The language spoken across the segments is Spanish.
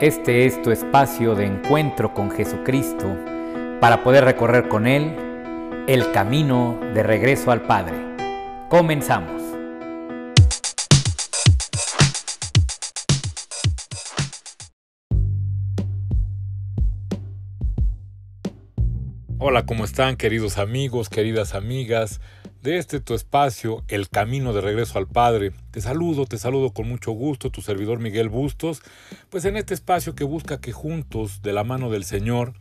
Este es tu espacio de encuentro con Jesucristo para poder recorrer con Él el camino de regreso al Padre. Comenzamos. Hola, ¿cómo están queridos amigos, queridas amigas? De este tu espacio, El Camino de Regreso al Padre. Te saludo, te saludo con mucho gusto, tu servidor Miguel Bustos, pues en este espacio que busca que juntos, de la mano del Señor,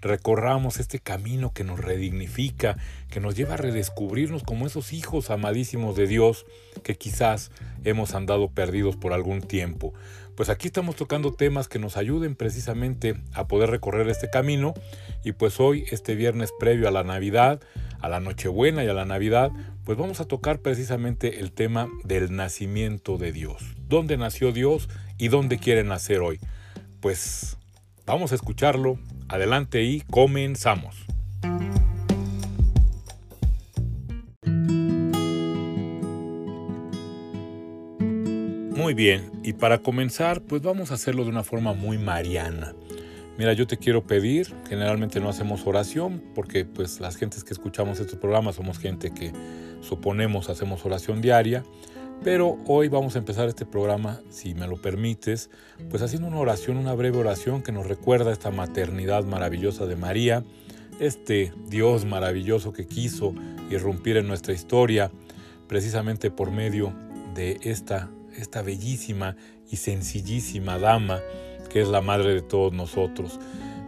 recorramos este camino que nos redignifica, que nos lleva a redescubrirnos como esos hijos amadísimos de Dios que quizás hemos andado perdidos por algún tiempo. Pues aquí estamos tocando temas que nos ayuden precisamente a poder recorrer este camino y pues hoy, este viernes previo a la Navidad, a la Nochebuena y a la Navidad, pues vamos a tocar precisamente el tema del nacimiento de Dios. ¿Dónde nació Dios y dónde quiere nacer hoy? Pues vamos a escucharlo. Adelante y comenzamos. Muy bien, y para comenzar, pues vamos a hacerlo de una forma muy mariana. Mira, yo te quiero pedir, generalmente no hacemos oración porque pues las gentes que escuchamos estos programas somos gente que suponemos hacemos oración diaria, pero hoy vamos a empezar este programa, si me lo permites, pues haciendo una oración, una breve oración que nos recuerda esta maternidad maravillosa de María, este Dios maravilloso que quiso irrumpir en nuestra historia precisamente por medio de esta, esta bellísima y sencillísima dama que es la madre de todos nosotros.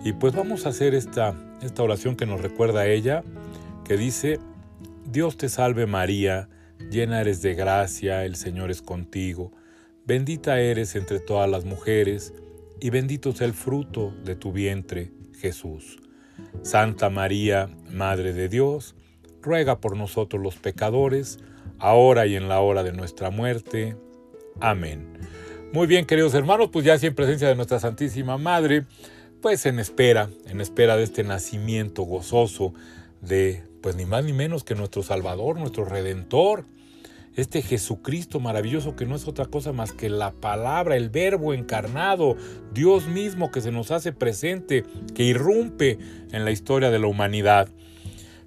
Y pues vamos a hacer esta, esta oración que nos recuerda a ella, que dice, Dios te salve María, llena eres de gracia, el Señor es contigo, bendita eres entre todas las mujeres, y bendito es el fruto de tu vientre, Jesús. Santa María, Madre de Dios, ruega por nosotros los pecadores, ahora y en la hora de nuestra muerte. Amén. Muy bien, queridos hermanos, pues ya así en presencia de nuestra Santísima Madre, pues en espera, en espera de este nacimiento gozoso de, pues ni más ni menos que nuestro Salvador, nuestro Redentor, este Jesucristo maravilloso que no es otra cosa más que la palabra, el verbo encarnado, Dios mismo que se nos hace presente, que irrumpe en la historia de la humanidad.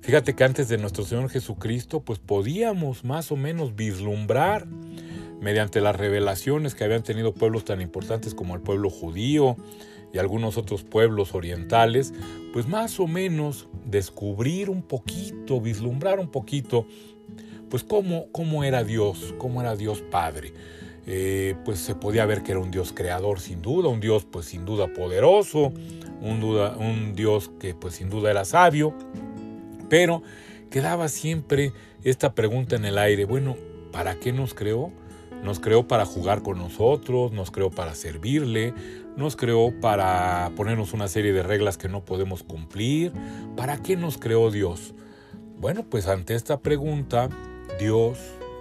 Fíjate que antes de nuestro Señor Jesucristo, pues podíamos más o menos vislumbrar mediante las revelaciones que habían tenido pueblos tan importantes como el pueblo judío y algunos otros pueblos orientales, pues más o menos descubrir un poquito, vislumbrar un poquito, pues cómo, cómo era Dios, cómo era Dios Padre. Eh, pues se podía ver que era un Dios creador sin duda, un Dios pues sin duda poderoso, un, duda, un Dios que pues sin duda era sabio, pero quedaba siempre esta pregunta en el aire, bueno, ¿para qué nos creó? Nos creó para jugar con nosotros, nos creó para servirle, nos creó para ponernos una serie de reglas que no podemos cumplir. ¿Para qué nos creó Dios? Bueno, pues ante esta pregunta, Dios,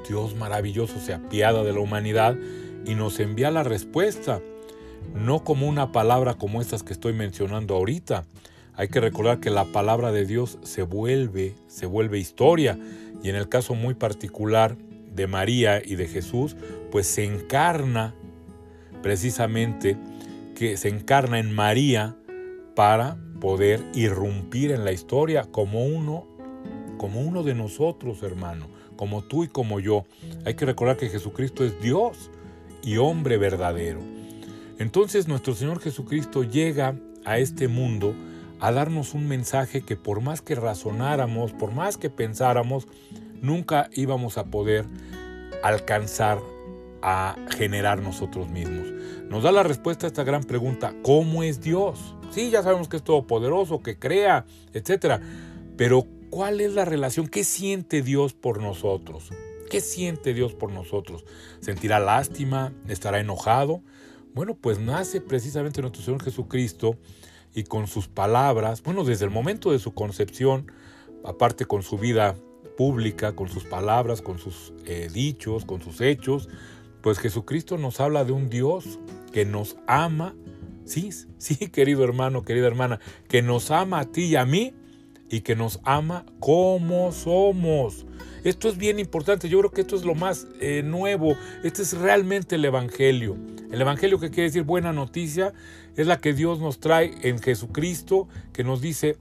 Dios maravilloso, se apiada de la humanidad y nos envía la respuesta, no como una palabra como estas que estoy mencionando ahorita. Hay que recordar que la palabra de Dios se vuelve, se vuelve historia y en el caso muy particular de María y de Jesús, pues se encarna precisamente, que se encarna en María para poder irrumpir en la historia como uno, como uno de nosotros, hermano, como tú y como yo. Hay que recordar que Jesucristo es Dios y hombre verdadero. Entonces nuestro Señor Jesucristo llega a este mundo a darnos un mensaje que por más que razonáramos, por más que pensáramos, nunca íbamos a poder alcanzar a generar nosotros mismos. Nos da la respuesta a esta gran pregunta, ¿cómo es Dios? Sí, ya sabemos que es todopoderoso, que crea, etc. Pero ¿cuál es la relación? ¿Qué siente Dios por nosotros? ¿Qué siente Dios por nosotros? ¿Sentirá lástima? ¿Estará enojado? Bueno, pues nace precisamente nuestro Señor Jesucristo y con sus palabras, bueno, desde el momento de su concepción, aparte con su vida pública, con sus palabras, con sus eh, dichos, con sus hechos, pues Jesucristo nos habla de un Dios que nos ama, sí, sí, querido hermano, querida hermana, que nos ama a ti y a mí y que nos ama como somos. Esto es bien importante, yo creo que esto es lo más eh, nuevo, este es realmente el Evangelio. El Evangelio que quiere decir buena noticia. Es la que Dios nos trae en Jesucristo, que nos dice,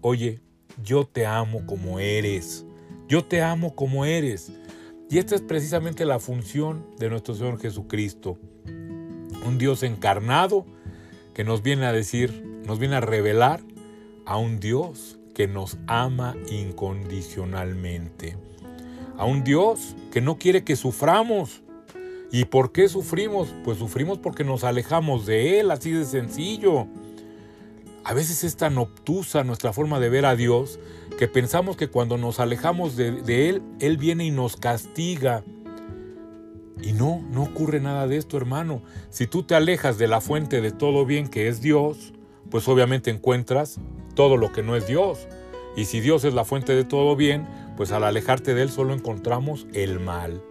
oye, yo te amo como eres, yo te amo como eres. Y esta es precisamente la función de nuestro Señor Jesucristo, un Dios encarnado que nos viene a decir, nos viene a revelar a un Dios que nos ama incondicionalmente, a un Dios que no quiere que suframos, ¿Y por qué sufrimos? Pues sufrimos porque nos alejamos de Él, así de sencillo. A veces es tan obtusa nuestra forma de ver a Dios que pensamos que cuando nos alejamos de, Él, Él viene y nos castiga. Y no, no ocurre nada de esto, hermano. Si tú te alejas de la fuente de todo bien que es Dios, pues obviamente encuentras todo lo que no es Dios. Y si Dios es la fuente de todo bien, pues al alejarte de Él solo encontramos el mal.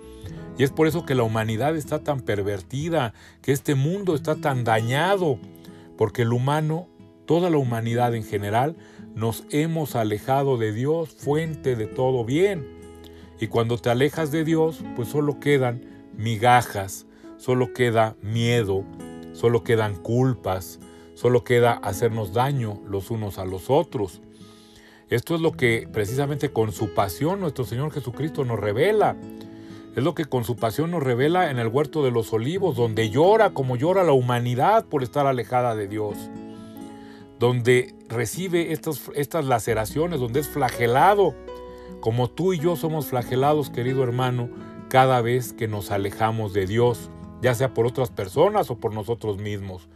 Y es por eso que la humanidad está tan pervertida, que este mundo está tan dañado, porque el humano, toda la humanidad en general, nos hemos alejado de Dios, fuente de todo bien. Y cuando te alejas de Dios, pues solo quedan migajas, solo queda miedo, solo quedan culpas, solo queda hacernos daño los unos a los otros. Esto es lo que precisamente con su pasión nuestro Señor Jesucristo nos revela. Es lo que con su pasión nos revela en el huerto de los olivos, donde llora como llora la humanidad por estar alejada de Dios, donde recibe estas, estas laceraciones, donde es flagelado, como tú y yo somos flagelados, querido hermano, cada vez que nos alejamos de Dios, ya sea por otras personas o por nosotros mismos,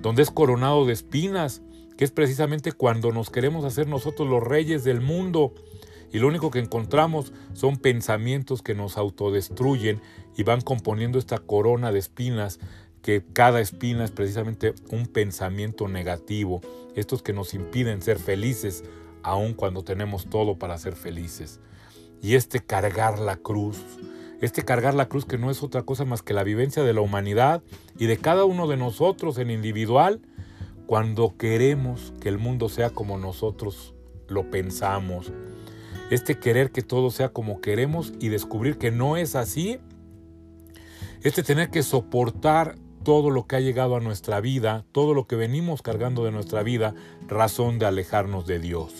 donde es coronado de espinas, que es precisamente cuando nos queremos hacer nosotros los reyes del mundo, y lo único que encontramos son pensamientos que nos autodestruyen y van componiendo esta corona de espinas que cada espina es precisamente un pensamiento negativo, estos que nos impiden ser felices aun cuando tenemos todo para ser felices. Y este cargar la cruz, este cargar la cruz que no es otra cosa más que la vivencia de la humanidad y de cada uno de nosotros en individual, cuando queremos que el mundo sea como nosotros lo pensamos, este querer que todo sea como queremos y descubrir que no es así, este tener que soportar todo lo que ha llegado a nuestra vida, todo lo que venimos cargando de nuestra vida, razón de alejarnos de Dios.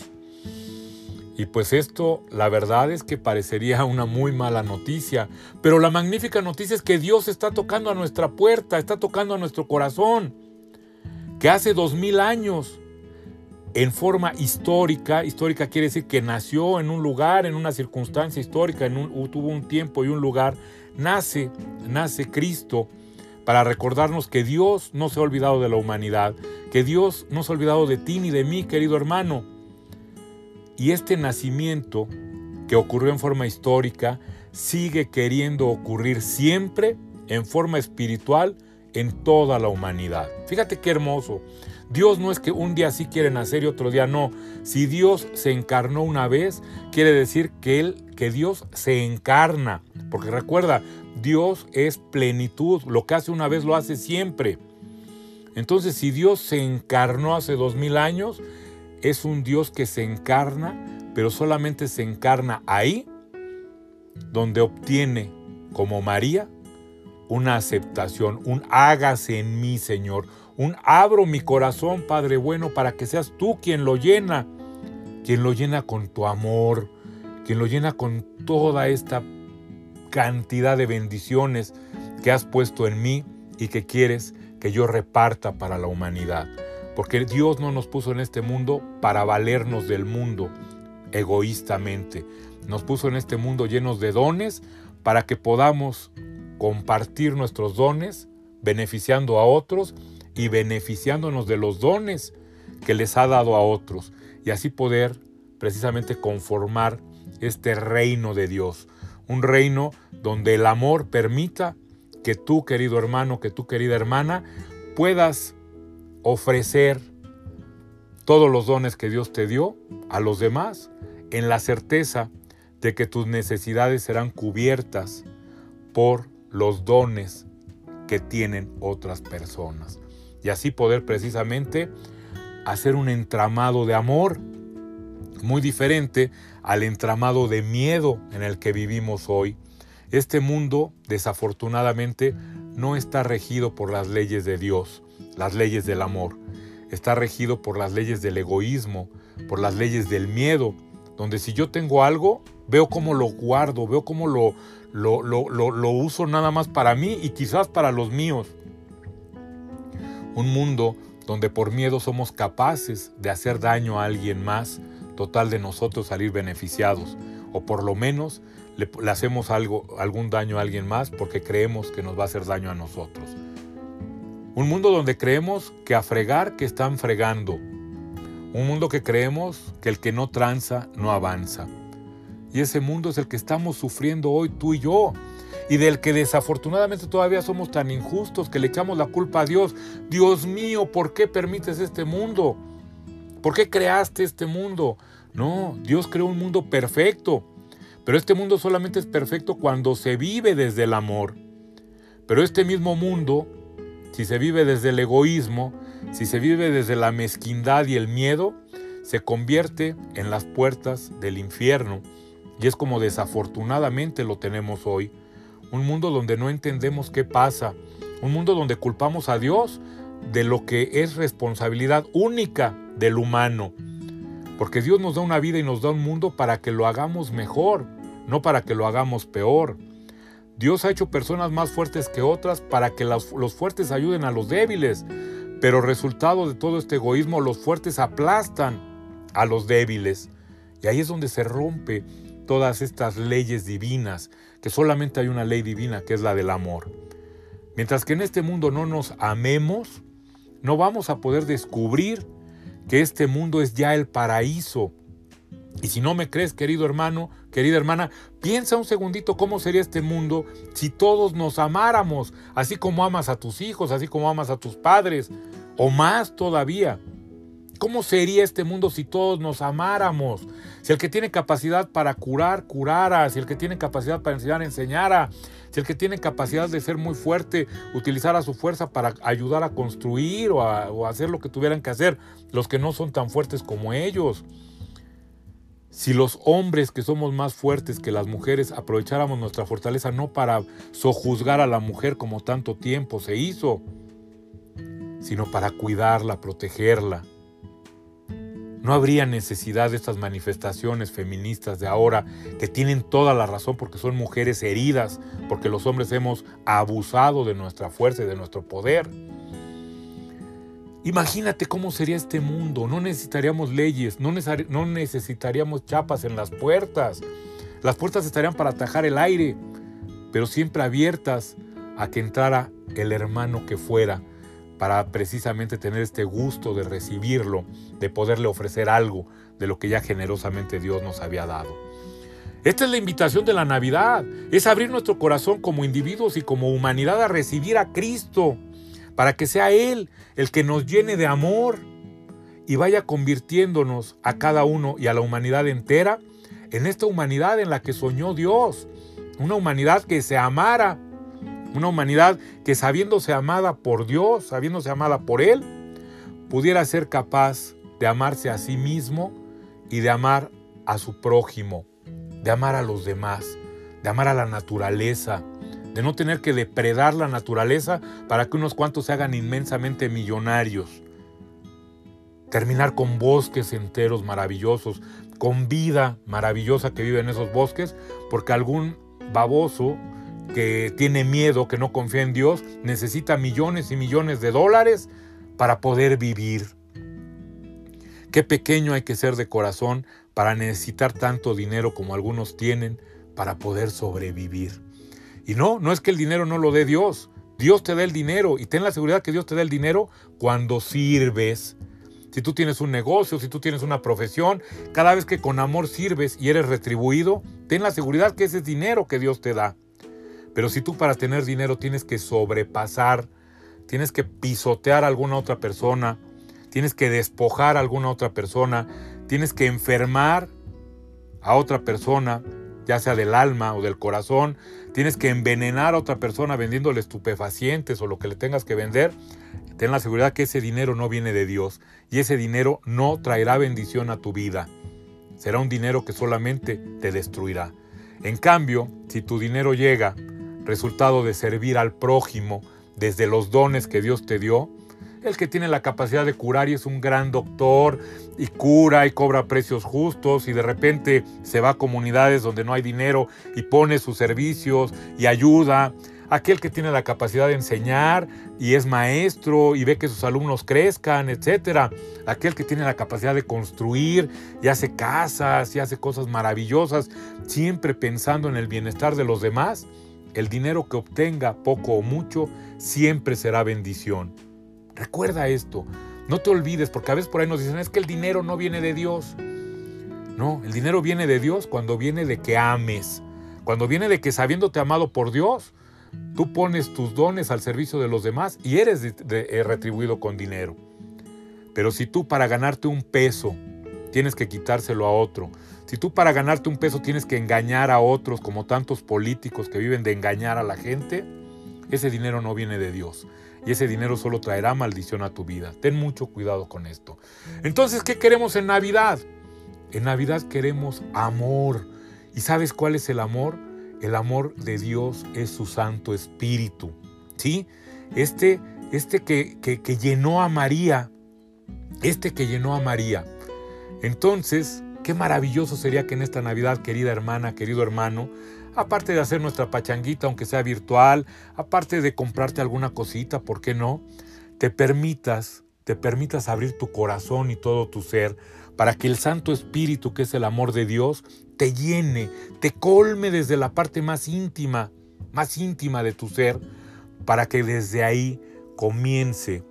Y pues esto, la verdad es que parecería una muy mala noticia, pero la magnífica noticia es que Dios está tocando a nuestra puerta, está tocando a nuestro corazón, que hace dos mil años en forma histórica. Histórica quiere decir que nació en un lugar, en una circunstancia histórica, en un, tuvo un tiempo y un lugar. Nace, nace Cristo para recordarnos que Dios no se ha olvidado de la humanidad, que Dios no se ha olvidado de ti ni de mí, querido hermano. Y este nacimiento que ocurrió en forma histórica sigue queriendo ocurrir siempre en forma espiritual en toda la humanidad. Fíjate qué hermoso. Dios no es que un día sí quiere nacer y otro día no. Si Dios se encarnó una vez, quiere decir que él que Dios se encarna, porque recuerda, Dios es plenitud, lo que hace una vez lo hace siempre. Entonces, si Dios se encarnó hace dos mil años, es un Dios que se encarna, pero solamente se encarna ahí donde obtiene, como María, una aceptación, un hágase en mí, Señor, un abro mi corazón, Padre bueno, para que seas tú quien lo llena, quien lo llena con tu amor, quien lo llena con toda esta cantidad de bendiciones que has puesto en mí y que quieres que yo reparta para la humanidad. Porque Dios no nos puso en este mundo para valernos del mundo egoístamente. Nos puso en este mundo llenos de dones para que podamos compartir nuestros dones, beneficiando a otros y beneficiándonos de los dones que les ha dado a otros y así poder precisamente conformar este reino de Dios, un reino donde el amor permita que tú, querido hermano, que tú, querida hermana, puedas ofrecer todos los dones que Dios te dio a los demás en la certeza de que tus necesidades serán cubiertas por los dones que tienen otras personas y así poder precisamente hacer un entramado de amor muy diferente al entramado de miedo en el que vivimos hoy. Este mundo, desafortunadamente, no está regido por las leyes de Dios, las leyes del amor. Está regido por las leyes del egoísmo, por las leyes del miedo, donde si yo tengo algo, veo cómo lo guardo, veo cómo lo, lo, lo, uso nada más para mí y quizás para los míos. Un mundo donde por miedo somos capaces de hacer daño a alguien más, total de nosotros salir beneficiados, o por lo menos le, hacemos algo, algún daño a alguien más porque creemos que nos va a hacer daño a nosotros. Un mundo donde creemos que a fregar que están fregando. Un mundo que creemos que el que no tranza no avanza. Y ese mundo es el que estamos sufriendo hoy tú y yo. Y del que desafortunadamente todavía somos tan injustos que le echamos la culpa a Dios. Dios mío, ¿por qué permites este mundo? ¿Por qué creaste este mundo? No, Dios creó un mundo perfecto. Pero este mundo solamente es perfecto cuando se vive desde el amor. Pero este mismo mundo, si se vive desde el egoísmo, si se vive desde la mezquindad y el miedo, se convierte en las puertas del infierno y es como desafortunadamente lo tenemos hoy. Un mundo donde no entendemos qué pasa. Un mundo donde culpamos a Dios de lo que es responsabilidad única del humano. Porque Dios nos da una vida y nos da un mundo para que lo hagamos mejor, no para que lo hagamos peor. Dios ha hecho personas más fuertes que otras para que los, fuertes ayuden a los débiles. Pero resultado de todo este egoísmo, los fuertes aplastan a los débiles. Y ahí es donde se rompe todas estas leyes divinas, que solamente hay una ley divina, que es la del amor. Mientras que en este mundo no nos amemos, no vamos a poder descubrir que este mundo es ya el paraíso. Y si no me crees, querido hermano, querida hermana, piensa un segundito cómo sería este mundo si todos nos amáramos, así como amas a tus hijos, así como amas a tus padres, o más todavía. ¿Cómo sería este mundo si todos nos amáramos? Si el que tiene capacidad para curar, curara. Si el que tiene capacidad para enseñar, enseñara. Si el que tiene capacidad de ser muy fuerte, utilizara su fuerza para ayudar a construir o, a, hacer lo que tuvieran que hacer los que no son tan fuertes como ellos. Si los hombres que somos más fuertes que las mujeres aprovecháramos nuestra fortaleza no para sojuzgar a la mujer como tanto tiempo se hizo, sino para cuidarla, protegerla, no habría necesidad de estas manifestaciones feministas de ahora que tienen toda la razón porque son mujeres heridas, porque los hombres hemos abusado de nuestra fuerza y de nuestro poder. Imagínate cómo sería este mundo. No necesitaríamos leyes, no, necesitaríamos chapas en las puertas. Las puertas estarían para atajar el aire, pero siempre abiertas a que entrara el hermano que fuera para precisamente tener este gusto de recibirlo, de poderle ofrecer algo de lo que ya generosamente Dios nos había dado. Esta es la invitación de la Navidad, es abrir nuestro corazón como individuos y como humanidad a recibir a Cristo, para que sea Él el que nos llene de amor y vaya convirtiéndonos a cada uno y a la humanidad entera en esta humanidad en la que soñó Dios, una humanidad que se amara, una humanidad que sabiéndose amada por Dios, sabiéndose amada por Él, pudiera ser capaz de amarse a sí mismo y de amar a su prójimo, de amar a los demás, de amar a la naturaleza, de no tener que depredar la naturaleza para que unos cuantos se hagan inmensamente millonarios. Terminar con bosques enteros maravillosos, con vida maravillosa que vive en esos bosques, porque algún baboso que tiene miedo, que no confía en Dios, necesita millones y millones de dólares para poder vivir. Qué pequeño hay que ser de corazón para necesitar tanto dinero como algunos tienen para poder sobrevivir. Y no, no es que el dinero no lo dé Dios. Dios te da el dinero y ten la seguridad que Dios te da el dinero cuando sirves. Si tú tienes un negocio, si tú tienes una profesión, cada vez que con amor sirves y eres retribuido, ten la seguridad que ese es dinero que Dios te da. Pero si tú para tener dinero tienes que sobrepasar, tienes que pisotear a alguna otra persona, tienes que despojar a alguna otra persona, tienes que enfermar a otra persona, ya sea del alma o del corazón, tienes que envenenar a otra persona vendiéndole estupefacientes o lo que le tengas que vender, ten la seguridad que ese dinero no viene de Dios y ese dinero no traerá bendición a tu vida. Será un dinero que solamente te destruirá. En cambio, si tu dinero llega resultado de servir al prójimo desde los dones que Dios te dio, el que tiene la capacidad de curar y es un gran doctor y cura y cobra precios justos y de repente se va a comunidades donde no hay dinero y pone sus servicios y ayuda. Aquel que tiene la capacidad de enseñar y es maestro y ve que sus alumnos crezcan, etc. Aquel que tiene la capacidad de construir y hace casas y hace cosas maravillosas, siempre pensando en el bienestar de los demás. El dinero que obtenga, poco o mucho, siempre será bendición. Recuerda esto, no te olvides, porque a veces por ahí nos dicen, es que el dinero no viene de Dios. No, el dinero viene de Dios cuando viene de que ames, cuando viene de que sabiéndote amado por Dios, tú pones tus dones al servicio de los demás y eres eh, retribuido con dinero. Pero si tú para ganarte un peso tienes que quitárselo a otro, si tú para ganarte un peso tienes que engañar a otros como tantos políticos que viven de engañar a la gente, ese dinero no viene de Dios y ese dinero solo traerá maldición a tu vida. Ten mucho cuidado con esto. Entonces, ¿qué queremos en Navidad? En Navidad queremos amor. ¿Y sabes cuál es el amor? El amor de Dios es su Santo Espíritu. ¿Sí? Este, este que, que, que llenó a María. Este que llenó a María. Entonces, qué maravilloso sería que en esta Navidad, querida hermana, querido hermano, aparte de hacer nuestra pachanguita, aunque sea virtual, aparte de comprarte alguna cosita, ¿por qué no? Te permitas, te permitas abrir tu corazón y todo tu ser para que el Santo Espíritu, que es el amor de Dios, te llene, te colme desde la parte más íntima, más íntima de tu ser, para que desde ahí comience,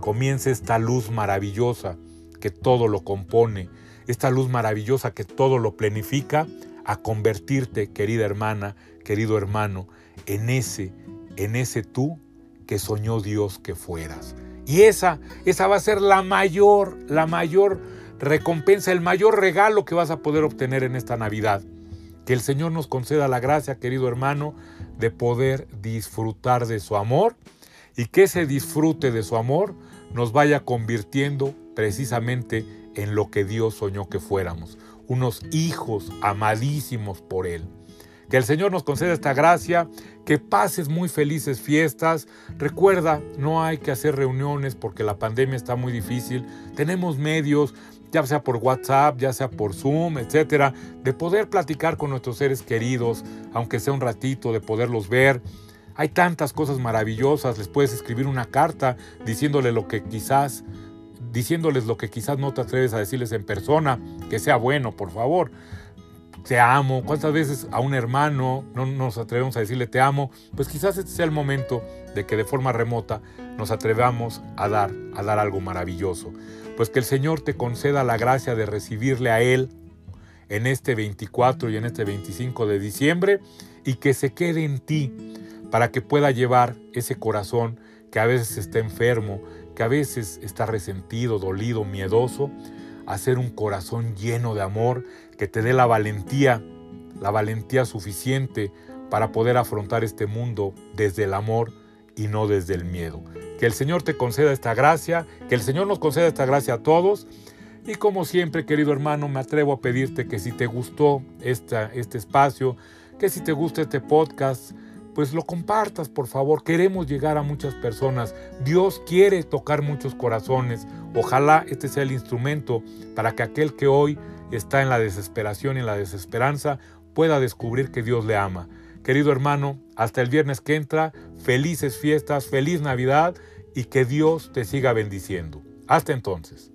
comience esta luz maravillosa que todo lo compone, esta luz maravillosa que todo lo planifica a convertirte, querida hermana, querido hermano, en ese, en ese tú que soñó Dios que fueras. Y esa, esa va a ser la mayor, la mayor recompensa, el mayor regalo que vas a poder obtener en esta Navidad. Que el Señor nos conceda la gracia, querido hermano, de poder disfrutar de su amor y que ese disfrute de su amor nos vaya convirtiendo precisamente en lo que Dios soñó que fuéramos unos hijos amadísimos por Él. Que el Señor nos conceda esta gracia, que pases muy felices fiestas. Recuerda, no hay que hacer reuniones porque la pandemia está muy difícil. Tenemos medios, ya sea por WhatsApp, ya sea por Zoom, etcétera, de poder platicar con nuestros seres queridos, aunque sea un ratito, de poderlos ver. Hay tantas cosas maravillosas, les puedes escribir una carta diciéndole lo que quizás diciéndoles lo que quizás no te atreves a decirles en persona, que sea bueno, por favor. Te amo. ¿Cuántas veces a un hermano no nos atrevemos a decirle te amo? Pues quizás este sea el momento de que de forma remota nos atrevamos a dar, a dar algo maravilloso. Pues que el Señor te conceda la gracia de recibirle a Él en este 24 y en este 25 de diciembre y que se quede en ti para que pueda llevar ese corazón que a veces está enfermo, que a veces está resentido, dolido, miedoso, hacer un corazón lleno de amor que te dé la valentía, la valentía suficiente para poder afrontar este mundo desde el amor y no desde el miedo. Que el Señor te conceda esta gracia, que el Señor nos conceda esta gracia a todos. Y como siempre, querido hermano, me atrevo a pedirte que si te gustó esta, este espacio, que si te gusta este podcast, pues lo compartas, por favor. Queremos llegar a muchas personas. Dios quiere tocar muchos corazones. Ojalá este sea el instrumento para que aquel que hoy está en la desesperación y en la desesperanza pueda descubrir que Dios le ama. Querido hermano, hasta el viernes que entra, felices fiestas, feliz Navidad y que Dios te siga bendiciendo. Hasta entonces.